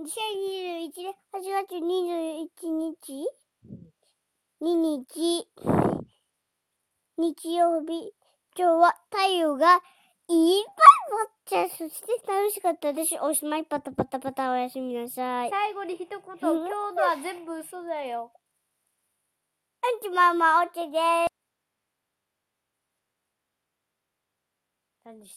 2021年8月21日2日日曜日今日は太陽がいっぱい持っちゃうそして楽しかったです。おしまいパタパタパタおやすみなさい。最後に一言、今日のは全部嘘だよ。アンチママケーです。何した